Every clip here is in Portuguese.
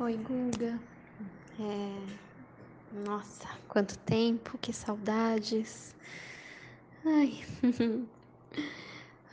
Oi, Guga. É... Nossa, quanto tempo, que saudades. Ai.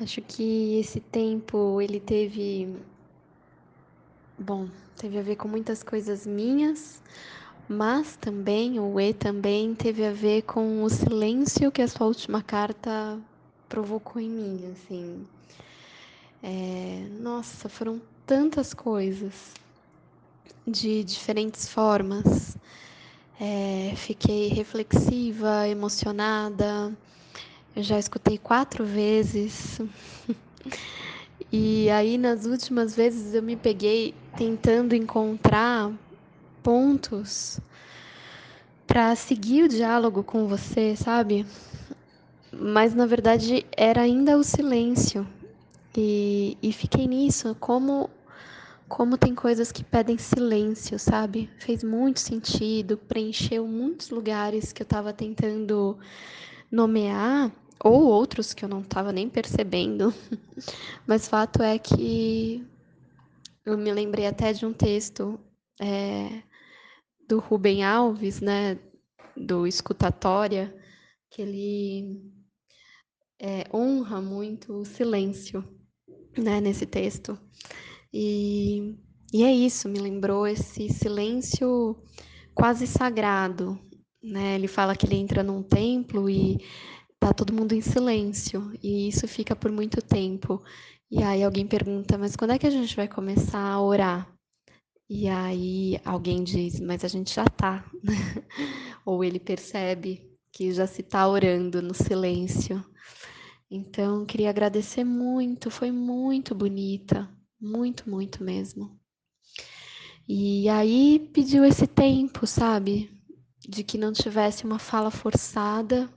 Acho que esse tempo ele teve. Bom, teve a ver com muitas coisas minhas, mas também, o E também teve a ver com o silêncio que a sua última carta provocou em mim, assim. É... Nossa, foram tantas coisas de diferentes formas. É, fiquei reflexiva, emocionada. Eu já escutei quatro vezes. e aí, nas últimas vezes, eu me peguei tentando encontrar pontos para seguir o diálogo com você, sabe? Mas na verdade era ainda o silêncio. E, e fiquei nisso, como como tem coisas que pedem silêncio, sabe? Fez muito sentido, preencheu muitos lugares que eu estava tentando nomear, ou outros que eu não estava nem percebendo. Mas fato é que eu me lembrei até de um texto é, do Rubem Alves, né? Do Escutatória, que ele é, honra muito o silêncio né, nesse texto. E, e é isso, me lembrou esse silêncio quase sagrado. Né? Ele fala que ele entra num templo e tá todo mundo em silêncio, e isso fica por muito tempo. E aí alguém pergunta, mas quando é que a gente vai começar a orar? E aí alguém diz, mas a gente já tá. Ou ele percebe que já se está orando no silêncio. Então, queria agradecer muito, foi muito bonita muito, muito mesmo. E aí pediu esse tempo, sabe? De que não tivesse uma fala forçada,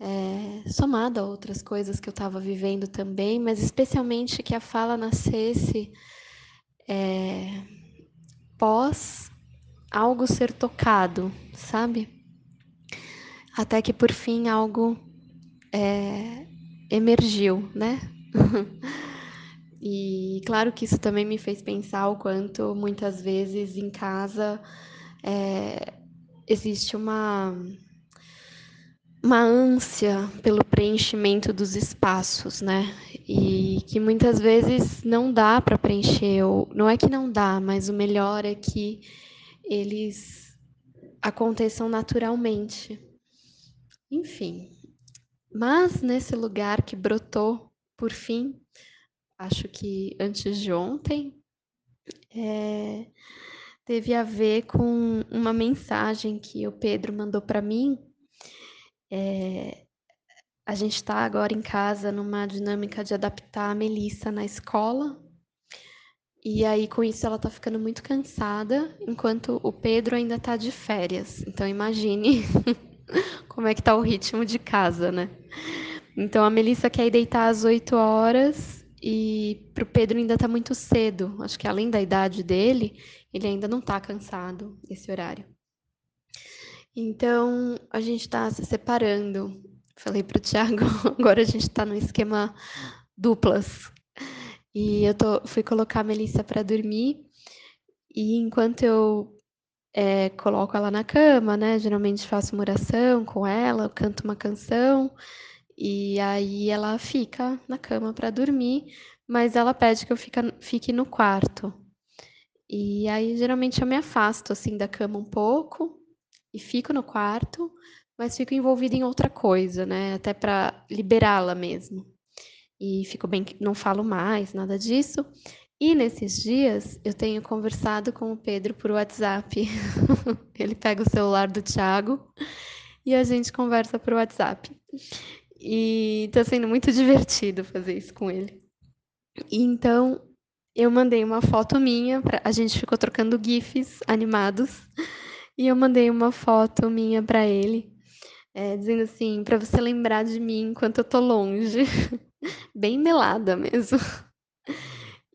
é, somada a outras coisas que eu estava vivendo também, mas especialmente que a fala nascesse é, pós algo ser tocado, sabe? Até que por fim algo é, emergiu, né? E claro que isso também me fez pensar o quanto muitas vezes em casa é, existe uma uma ânsia pelo preenchimento dos espaços, né? E que muitas vezes não dá para preencher, ou não é que não dá, mas o melhor é que eles aconteçam naturalmente. Enfim. Mas nesse lugar que brotou, por fim, acho que antes de ontem, é, teve a ver com uma mensagem que o Pedro mandou para mim. É, a gente está agora em casa numa dinâmica de adaptar a Melissa na escola. E aí, com isso, ela está ficando muito cansada, enquanto o Pedro ainda está de férias. Então, imagine como é que está o ritmo de casa, né? Então, a Melissa quer ir deitar às 8 horas e para o Pedro ainda está muito cedo. Acho que além da idade dele, ele ainda não está cansado esse horário. Então a gente está se separando. Falei para o Thiago, agora a gente está no esquema duplas. E eu tô, fui colocar a Melissa para dormir. E enquanto eu é, coloco ela na cama, né? Geralmente faço uma oração com ela, canto uma canção. E aí ela fica na cama para dormir, mas ela pede que eu fica, fique no quarto. E aí geralmente eu me afasto assim da cama um pouco e fico no quarto, mas fico envolvida em outra coisa, né? Até para liberá-la mesmo. E fico bem, não falo mais, nada disso. E nesses dias eu tenho conversado com o Pedro por WhatsApp. Ele pega o celular do Thiago e a gente conversa por WhatsApp. E tá sendo muito divertido fazer isso com ele. E então eu mandei uma foto minha, pra... a gente ficou trocando GIFs animados, e eu mandei uma foto minha para ele, é, dizendo assim, para você lembrar de mim enquanto eu tô longe. Bem melada mesmo.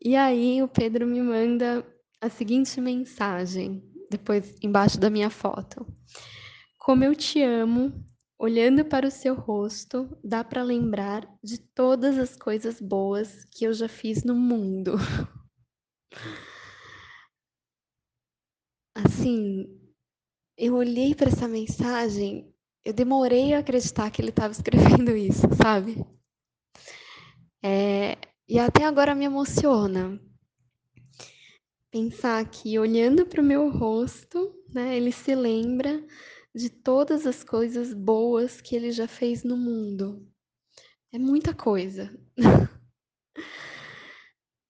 E aí o Pedro me manda a seguinte mensagem, depois embaixo da minha foto. Como eu te amo Olhando para o seu rosto, dá para lembrar de todas as coisas boas que eu já fiz no mundo. assim, eu olhei para essa mensagem, eu demorei a acreditar que ele estava escrevendo isso, sabe? É, e até agora me emociona pensar que olhando para o meu rosto, né, ele se lembra de todas as coisas boas que ele já fez no mundo. É muita coisa.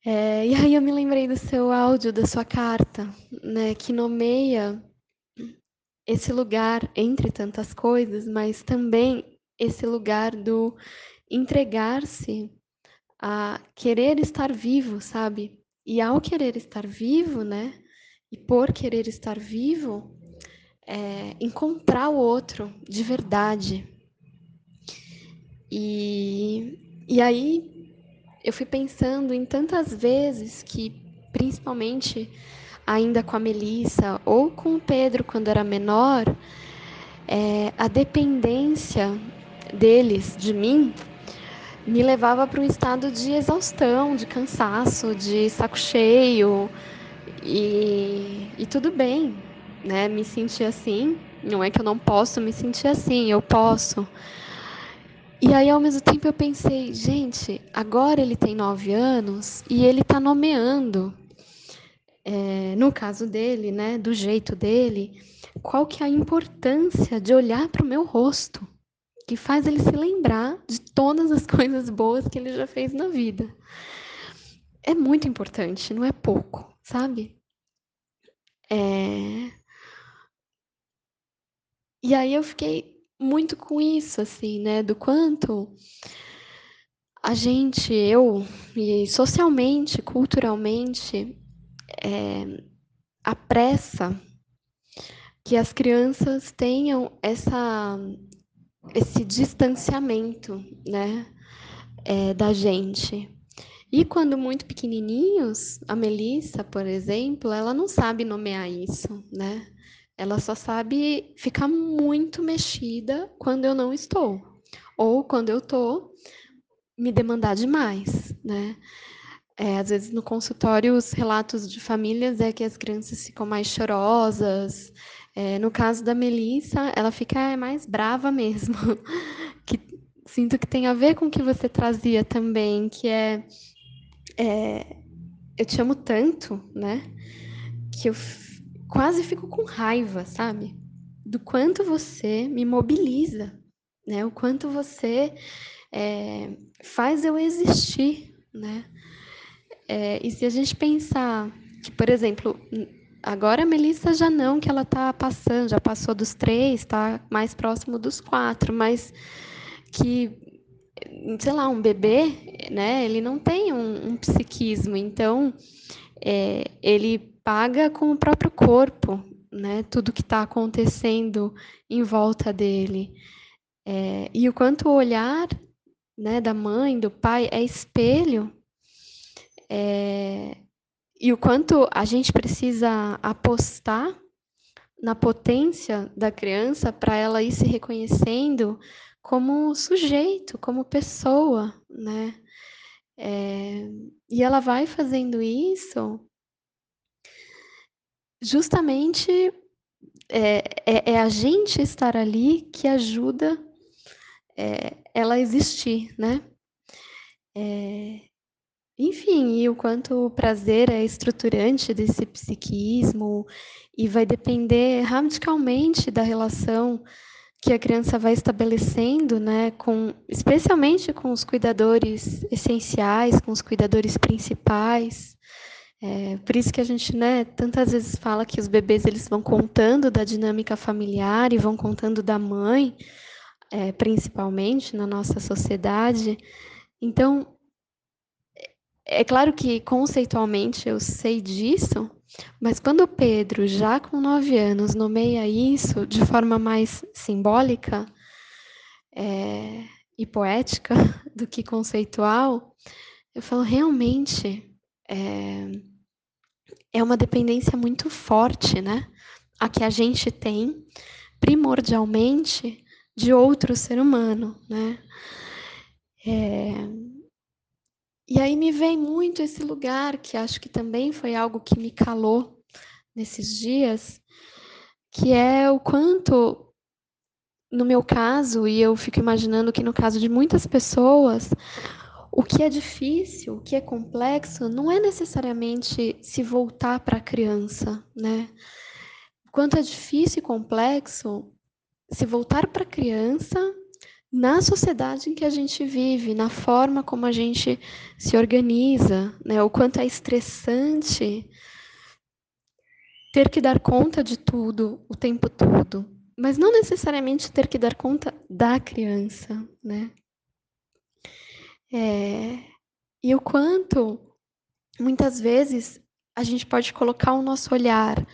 É, e aí eu me lembrei do seu áudio, da sua carta, né, que nomeia esse lugar entre tantas coisas, mas também esse lugar do entregar-se a querer estar vivo, sabe? E ao querer estar vivo, né? E por querer estar vivo, é, encontrar o outro de verdade. E, e aí eu fui pensando em tantas vezes que, principalmente ainda com a Melissa ou com o Pedro quando era menor, é, a dependência deles de mim me levava para um estado de exaustão, de cansaço, de saco cheio e, e tudo bem, né? Me sentir assim. Não é que eu não posso me sentir assim, eu posso. E aí, ao mesmo tempo, eu pensei, gente, agora ele tem nove anos e ele está nomeando, é, no caso dele, né, do jeito dele, qual que é a importância de olhar para o meu rosto, que faz ele se lembrar de todas as coisas boas que ele já fez na vida. É muito importante, não é pouco, sabe? É... E aí eu fiquei muito com isso, assim, né? Do quanto a gente, eu, e socialmente, culturalmente, é, apressa que as crianças tenham essa, esse distanciamento, né? É, da gente. E quando muito pequenininhos, a Melissa, por exemplo, ela não sabe nomear isso, né? Ela só sabe ficar muito mexida quando eu não estou. Ou quando eu estou, me demandar demais, né? É, às vezes no consultório os relatos de famílias é que as crianças ficam mais chorosas. É, no caso da Melissa, ela fica mais brava mesmo. que sinto que tem a ver com o que você trazia também, que é, é eu te amo tanto, né? Que eu quase fico com raiva, sabe? Do quanto você me mobiliza, né? O quanto você é, faz eu existir, né? É, e se a gente pensar que, por exemplo, agora a Melissa já não, que ela está passando, já passou dos três, está mais próximo dos quatro, mas que sei lá, um bebê, né? Ele não tem um, um psiquismo, então é, ele paga com o próprio corpo, né? Tudo que está acontecendo em volta dele. É, e o quanto o olhar né, da mãe, do pai, é espelho. É, e o quanto a gente precisa apostar na potência da criança para ela ir se reconhecendo como sujeito, como pessoa, né? É, e ela vai fazendo isso justamente é, é, é, a gente estar ali que ajuda é, ela a existir, né? É, enfim, e o quanto o prazer é estruturante desse psiquismo e vai depender radicalmente da relação que a criança vai estabelecendo, né, com, especialmente com os cuidadores essenciais, com os cuidadores principais, é, por isso que a gente, né, tantas vezes fala que os bebês eles vão contando da dinâmica familiar e vão contando da mãe, é, principalmente na nossa sociedade. Então, é, é claro que conceitualmente eu sei disso, mas quando Pedro, já com nove anos, nomeia isso de forma mais simbólica é, e poética do que conceitual, eu falo realmente. É, é uma dependência muito forte, né? A que a gente tem, primordialmente, de outro ser humano, né? É... E aí me vem muito esse lugar que acho que também foi algo que me calou nesses dias, que é o quanto, no meu caso, e eu fico imaginando que no caso de muitas pessoas, o que é difícil, o que é complexo, não é necessariamente se voltar para a criança, né? Quanto é difícil e complexo se voltar para a criança na sociedade em que a gente vive, na forma como a gente se organiza, né? O quanto é estressante ter que dar conta de tudo o tempo todo, mas não necessariamente ter que dar conta da criança, né? É, e o quanto, muitas vezes, a gente pode colocar o nosso olhar,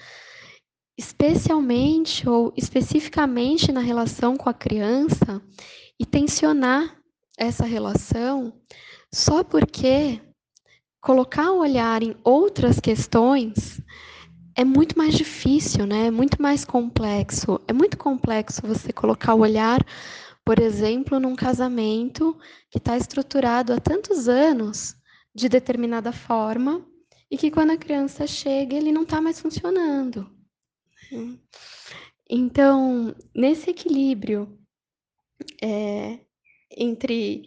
especialmente ou especificamente na relação com a criança, e tensionar essa relação só porque colocar o olhar em outras questões é muito mais difícil, né? É muito mais complexo. É muito complexo você colocar o olhar por exemplo, num casamento que está estruturado há tantos anos de determinada forma e que quando a criança chega ele não está mais funcionando. Então, nesse equilíbrio é, entre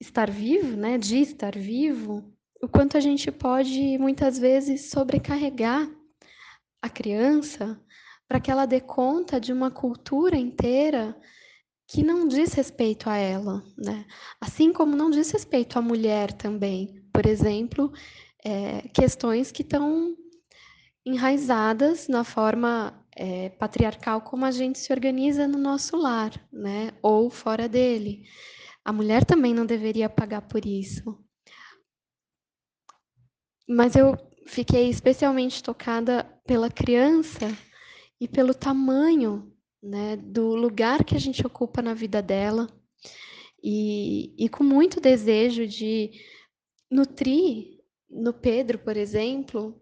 estar vivo, né, de estar vivo, o quanto a gente pode muitas vezes sobrecarregar a criança para que ela dê conta de uma cultura inteira que não diz respeito a ela, né? Assim como não diz respeito à mulher também. Por exemplo, é, questões que estão enraizadas na forma é, patriarcal como a gente se organiza no nosso lar, né? Ou fora dele. A mulher também não deveria pagar por isso. Mas eu fiquei especialmente tocada pela criança e pelo tamanho né, do lugar que a gente ocupa na vida dela e, e com muito desejo de nutrir no Pedro, por exemplo,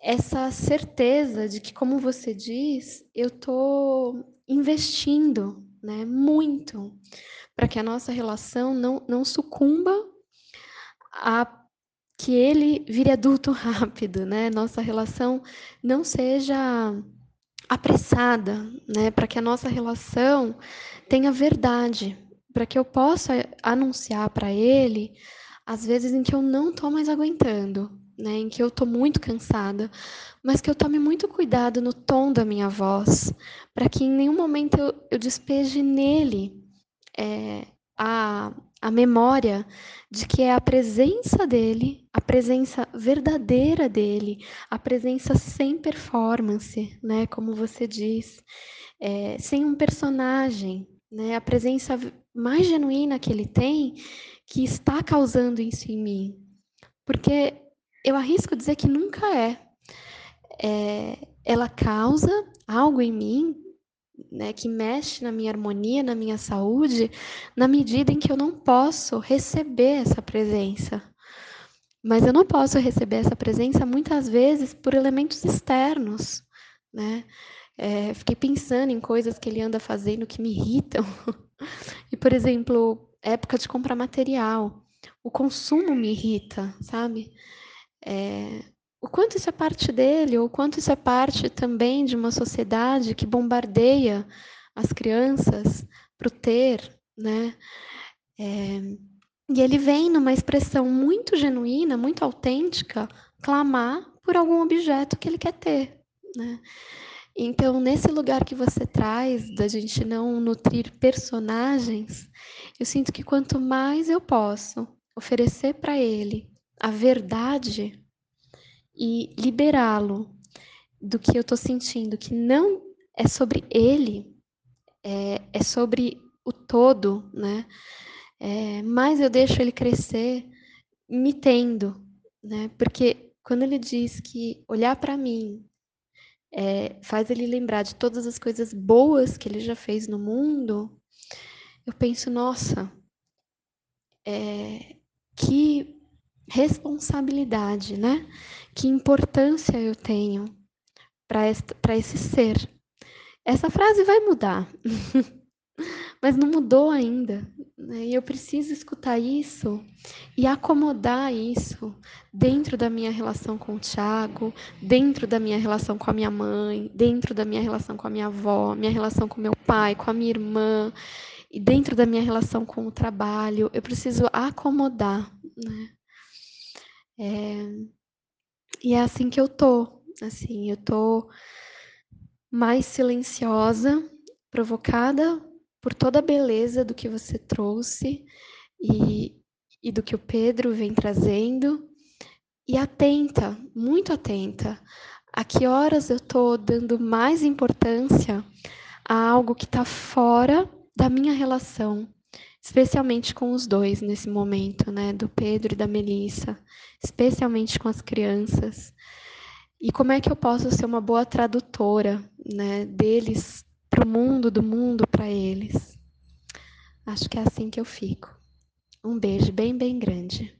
essa certeza de que, como você diz, eu estou investindo né, muito para que a nossa relação não, não sucumba a que ele vire adulto rápido, né? Nossa relação não seja apressada, né, para que a nossa relação tenha verdade, para que eu possa anunciar para ele às vezes em que eu não estou mais aguentando, né, em que eu estou muito cansada, mas que eu tome muito cuidado no tom da minha voz, para que em nenhum momento eu, eu despeje nele é, a, a memória de que é a presença dele, a presença verdadeira dele, a presença sem performance, né, como você diz, é, sem um personagem, né, a presença mais genuína que ele tem, que está causando isso em mim, porque eu arrisco dizer que nunca é. é ela causa algo em mim né, que mexe na minha harmonia, na minha saúde, na medida em que eu não posso receber essa presença. Mas eu não posso receber essa presença muitas vezes por elementos externos, né? É, fiquei pensando em coisas que ele anda fazendo que me irritam. e, por exemplo, época de comprar material. O consumo me irrita, sabe? É, o quanto isso é parte dele, ou o quanto isso é parte também de uma sociedade que bombardeia as crianças para o ter, né? É, e ele vem numa expressão muito genuína, muito autêntica, clamar por algum objeto que ele quer ter, né? Então, nesse lugar que você traz, da gente não nutrir personagens, eu sinto que quanto mais eu posso oferecer para ele a verdade, e liberá-lo do que eu estou sentindo, que não é sobre ele, é, é sobre o todo, né? É, mas eu deixo ele crescer me tendo, né? Porque quando ele diz que olhar para mim é, faz ele lembrar de todas as coisas boas que ele já fez no mundo, eu penso, nossa, é, que responsabilidade, né? Que importância eu tenho para esse ser. Essa frase vai mudar. mas não mudou ainda. Né? E eu preciso escutar isso e acomodar isso dentro da minha relação com o Tiago, dentro da minha relação com a minha mãe, dentro da minha relação com a minha avó, minha relação com meu pai, com a minha irmã, e dentro da minha relação com o trabalho. Eu preciso acomodar. Né? É... E é assim que eu tô. Assim, eu tô mais silenciosa, provocada por toda a beleza do que você trouxe e, e do que o Pedro vem trazendo, e atenta, muito atenta, a que horas eu estou dando mais importância a algo que está fora da minha relação, especialmente com os dois nesse momento, né, do Pedro e da Melissa, especialmente com as crianças. E como é que eu posso ser uma boa tradutora, né, deles para o mundo, do mundo para eles? Acho que é assim que eu fico. Um beijo bem, bem grande.